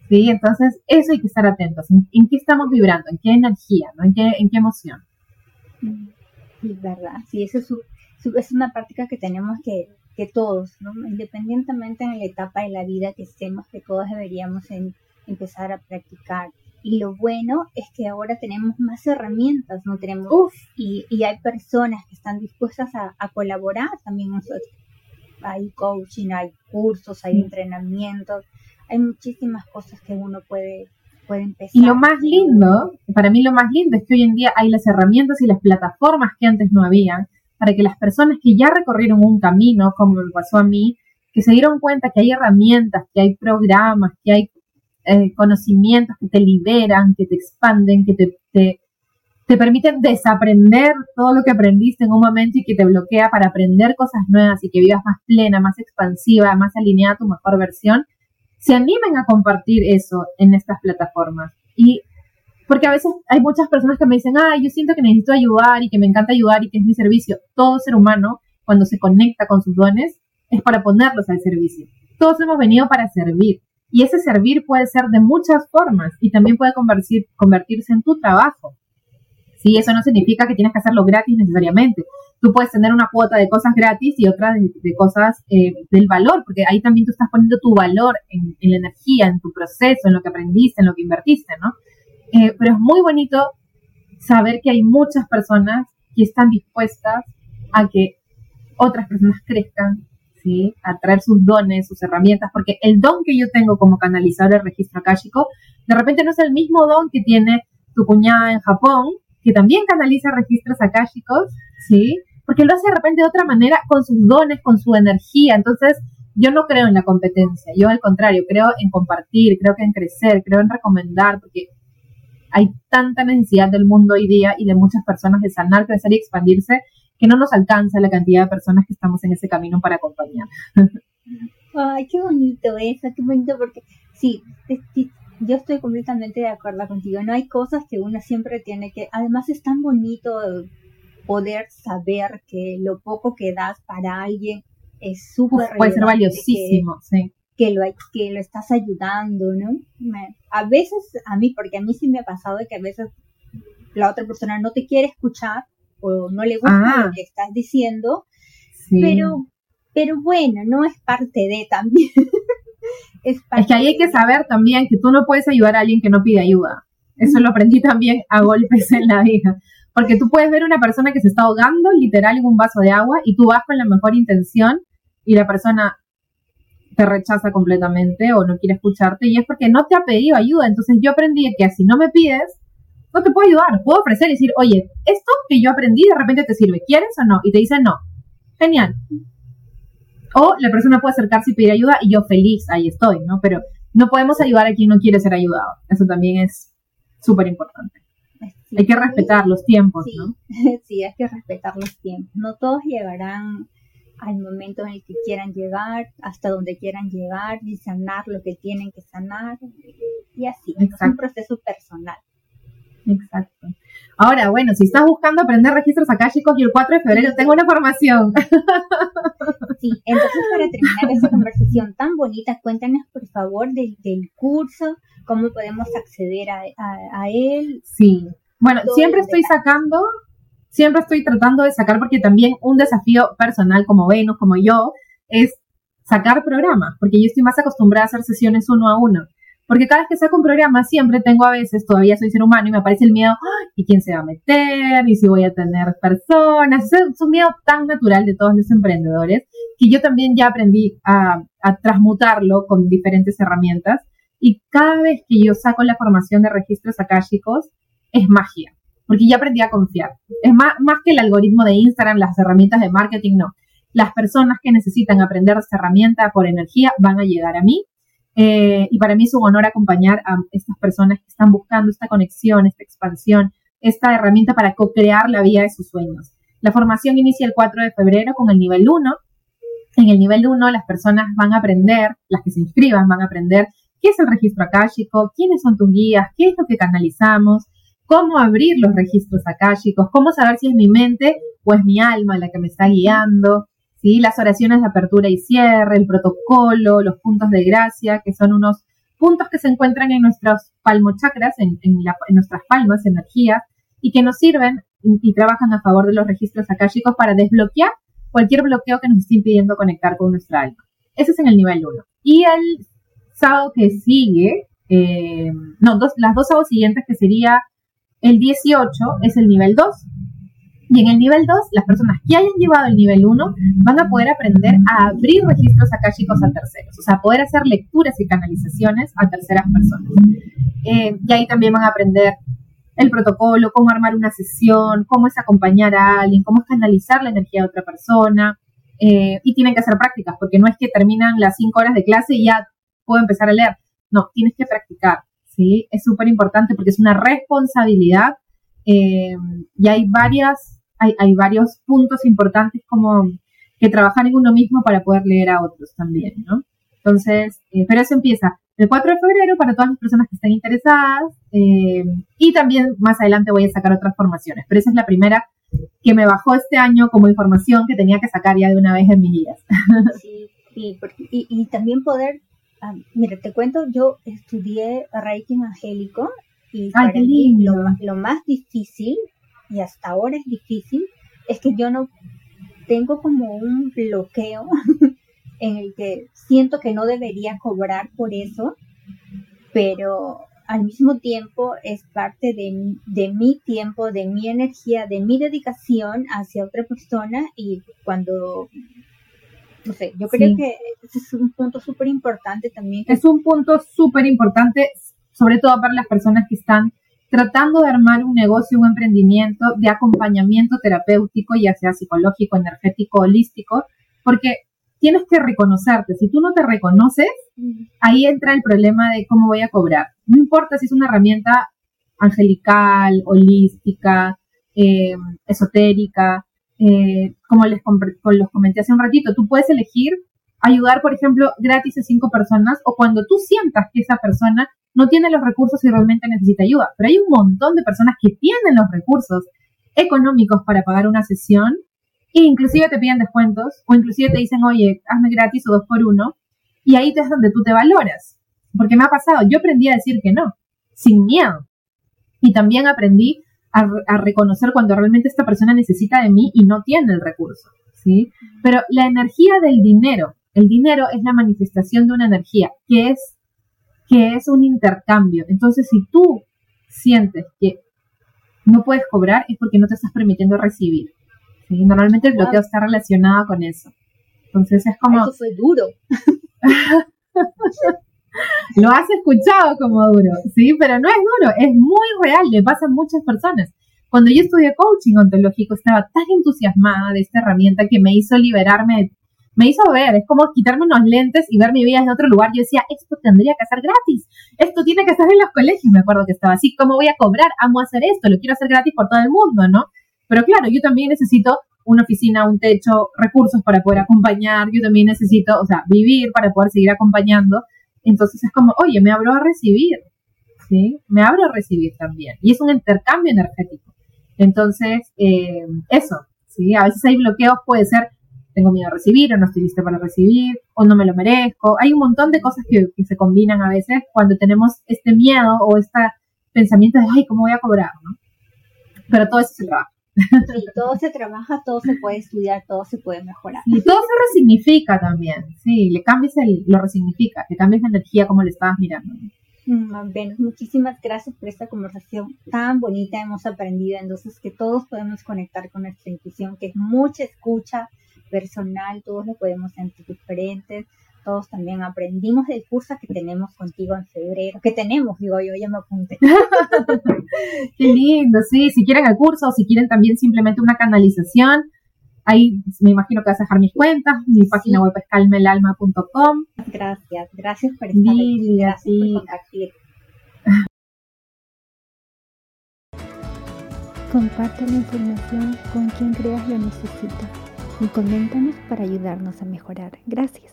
¿Sí? Entonces, eso hay que estar atentos. ¿En, qué estamos vibrando? ¿En qué energía? ¿no? ¿En, qué, ¿En qué emoción? Sí, verdad. Sí, eso es, es una práctica que tenemos que, que todos, ¿no? independientemente en la etapa de la vida que estemos, que todos deberíamos empezar a practicar. Y lo bueno es que ahora tenemos más herramientas, ¿no? Tenemos, y, y, hay personas que están dispuestas a, a colaborar también nosotros. Hay coaching, hay cursos, hay entrenamientos hay muchísimas cosas que uno puede, puede empezar. Y lo más lindo, para mí lo más lindo es que hoy en día hay las herramientas y las plataformas que antes no había, para que las personas que ya recorrieron un camino, como me pasó a mí, que se dieron cuenta que hay herramientas, que hay programas, que hay eh, conocimientos que te liberan, que te expanden, que te, te, te permiten desaprender todo lo que aprendiste en un momento y que te bloquea para aprender cosas nuevas y que vivas más plena, más expansiva, más alineada a tu mejor versión se animen a compartir eso en estas plataformas. Y porque a veces hay muchas personas que me dicen, ah, yo siento que necesito ayudar y que me encanta ayudar y que es mi servicio. Todo ser humano, cuando se conecta con sus dones, es para ponerlos al servicio. Todos hemos venido para servir. Y ese servir puede ser de muchas formas y también puede convertirse en tu trabajo. Sí, eso no significa que tienes que hacerlo gratis necesariamente tú puedes tener una cuota de cosas gratis y otra de, cosas eh, del valor, porque ahí también tú estás poniendo tu valor en, la energía, en tu proceso, en lo que aprendiste, en lo que invertiste, ¿no? Eh, pero es muy bonito saber que hay muchas personas que están dispuestas a que otras personas crezcan, ¿sí? A traer sus dones, sus herramientas, porque el don que yo tengo como canalizador del registro akáshico, de repente no es el mismo don que tiene tu cuñada en Japón, que también canaliza registros akáshicos, ¿sí? Porque lo hace de repente de otra manera con sus dones, con su energía. Entonces, yo no creo en la competencia, yo al contrario, creo en compartir, creo que en crecer, creo en recomendar, porque hay tanta necesidad del mundo hoy día y de muchas personas de sanar, crecer y expandirse que no nos alcanza la cantidad de personas que estamos en ese camino para acompañar. Ay, qué bonito eso, qué bonito porque sí, yo estoy completamente de acuerdo contigo. No hay cosas que uno siempre tiene que, además es tan bonito poder saber que lo poco que das para alguien es súper puede ser valiosísimo, que, sí. Que lo, que lo estás ayudando, ¿no? a veces, a mí, porque a mí sí me ha pasado que a veces la otra persona no te quiere escuchar o no le gusta lo ah. que estás diciendo, pero, pero bueno, no es parte de también. es, que ahí hay que saber también que tú no puedes ayudar a alguien que no pide ayuda. Eso lo aprendí también a golpes en la vida. Porque tú puedes ver una persona que se está ahogando literal en un vaso de agua y tú vas con la mejor intención y la persona te rechaza completamente o no quiere escucharte y es porque no te ha pedido ayuda. Entonces yo aprendí que si no me pides, no te puedo ayudar. Puedo ofrecer y decir, oye, esto que yo aprendí de repente te sirve, ¿quieres o no? Y te dicen no. Genial. O la persona puede acercarse y pedir ayuda y yo feliz, ahí estoy, ¿no? Pero no podemos ayudar a quien no quiere ser ayudado. Eso también es súper importante. hay que respetar los tiempos, ¿no? Sí, hay que respetar los tiempos. No todos llegarán al momento en el que quieran llegar, hasta donde quieran llegar y sanar lo que tienen que sanar y así. Es un proceso personal. Exacto. Ahora, bueno, si estás buscando aprender registros chicos, y el 4 de febrero tengo una formación. Sí, entonces para terminar esta conversación tan bonita, cuéntanos por favor del, curso, cómo podemos acceder a, a, él. Sí, bueno, siempre estoy sacando, siempre estoy tratando de sacar, porque también un desafío personal como Venus, como yo, es sacar programas, porque yo estoy más acostumbrada a hacer sesiones uno a uno. Porque cada vez que saco un programa siempre tengo a veces, todavía soy ser humano y me aparece el miedo, ¿y quién se va a meter? ¿Y si voy a tener personas? Es un miedo tan natural de todos los emprendedores que yo también ya aprendí a, transmutarlo con diferentes herramientas. Y cada vez que yo saco la formación de registros akáshicos, es magia, porque ya aprendí a confiar. Es más, más que el algoritmo de Instagram, las herramientas de marketing, no. Las personas que necesitan aprender esta herramienta por energía van a llegar a mí eh, y para mí es un honor acompañar a estas personas que están buscando esta conexión, esta expansión, esta herramienta para co-crear la vida de sus sueños. La formación inicia el 4 de febrero con el nivel 1. En el nivel 1 las personas van a aprender, las que se inscriban van a aprender qué es el registro akáshico, quiénes son tus guías, qué es lo que canalizamos, cómo abrir los registros akáshicos, cómo saber si es mi mente o es mi alma la que me está guiando, las oraciones de apertura y cierre, el protocolo, los puntos de gracia, que son unos puntos que se encuentran en nuestros palmochakras, en, en, nuestras palmas, energías, y que nos sirven y, trabajan a favor de los registros akáshicos para desbloquear cualquier bloqueo que nos esté impidiendo conectar con nuestra alma. Ese es en el nivel 1. Y el sábado que sigue, eh, no, las dos sábados siguientes, que sería el 18, es el nivel 2, y en el nivel 2, las personas que hayan llevado el nivel 1 van a poder aprender a abrir registros akáshicos a terceros, o sea, poder hacer lecturas y canalizaciones a terceras personas. Eh, y ahí también van a aprender el protocolo, cómo armar una sesión, cómo es acompañar a alguien, cómo es canalizar la energía de otra persona. Eh, y tienen que hacer prácticas, porque no es que terminan las 5 horas de clase y ya puedo empezar a leer. No, tienes que practicar, ¿sí? Es súper importante porque es una responsabilidad eh, y hay varias hay, hay varios puntos importantes como que trabajar en uno mismo para poder leer a otros también, ¿no? Entonces, eh, pero eso empieza el 4 de febrero para todas las personas que estén interesadas eh, y también más adelante voy a sacar otras formaciones, pero esa es la primera que me bajó este año como información que tenía que sacar ya de una vez en mis días. Sí, sí y, y, también poder, ah, mira, te cuento, yo estudié Reiki Angélico y para mí lo, lo más difícil y hasta ahora es difícil, es que yo no tengo como un bloqueo en el que siento que no debería cobrar por eso, pero al mismo tiempo es parte de, de mi tiempo, de mi energía, de mi dedicación hacia otra persona y cuando, no sé, yo creo que ese es un punto súper importante también. Es un punto súper importante, sobre todo para las personas que están tratando de armar un negocio, un emprendimiento de acompañamiento terapéutico, ya sea psicológico, energético, holístico, porque tienes que reconocerte. Si tú no te reconoces, ahí entra el problema de cómo voy a cobrar. No importa si es una herramienta angelical, holística, eh, esotérica, eh, como les, los comenté hace un ratito, tú puedes elegir ayudar, por ejemplo, gratis a cinco personas o cuando tú sientas que esa persona no tiene los recursos y realmente necesita ayuda. Pero hay un montón de personas que tienen los recursos económicos para pagar una sesión e inclusive te piden descuentos o inclusive te dicen, oye, hazme gratis o dos por uno. Y ahí es donde tú te valoras. Porque me ha pasado, yo aprendí a decir que no, sin miedo. Y también aprendí a, reconocer cuando realmente esta persona necesita de mí y no tiene el recurso. ¿sí? Pero la energía del dinero El dinero es la manifestación de una energía, que es, que es un intercambio. Entonces, si tú sientes que no puedes cobrar, es porque no te estás permitiendo recibir. Normalmente el bloqueo está relacionado con eso. Entonces es como... Eso fue duro. Lo has escuchado como duro, sí, pero no es duro, es muy real, le pasa a muchas personas. Cuando yo estudié coaching ontológico estaba tan entusiasmada de esta herramienta que me hizo liberarme, me hizo ver, es como quitarme unos lentes y ver mi vida en otro lugar. Yo decía, esto tendría que ser gratis, esto tiene que estar en los colegios. Me acuerdo que estaba así, ¿cómo voy a cobrar? Amo hacer esto, lo quiero hacer gratis por todo el mundo, ¿no? Pero claro, yo también necesito una oficina, un techo, recursos para poder acompañar, yo también necesito, o sea, vivir para poder seguir acompañando. Entonces es como, oye, me abro a recibir, ¿sí? Me abro a recibir también. Y es un intercambio energético. Entonces, eh, eso, ¿sí? A veces hay bloqueos, puede ser, tengo miedo a recibir, o no estoy lista para recibir, o no me lo merezco. Hay un montón de cosas que, que se combinan a veces cuando tenemos este miedo o este pensamiento de, ay, ¿cómo voy a cobrar? ¿no? Pero todo eso se trabaja. Sí, todo se trabaja, todo se puede estudiar, todo se puede mejorar. Y todo se resignifica también, sí, le cambias el, lo resignifica, le cambias la energía como le estabas mirando. Mm, Venus, muchísimas gracias por esta conversación tan bonita, hemos aprendido entonces que todos podemos conectar con nuestra intuición, que es mucha escucha personal, todos lo podemos sentir diferentes, todos también aprendimos del curso que tenemos contigo en febrero, que tenemos, digo yo, ya me apunté. Qué lindo, sí, si quieren el curso o si quieren también simplemente una canalización, ahí me imagino que vas a dejar mis cuentas, mi página web es calmelalma.com. Gracias, gracias por estar aquí, gracias por compartir. Comparte la información con quien creas lo necesita y coméntanos para ayudarnos a mejorar. Gracias.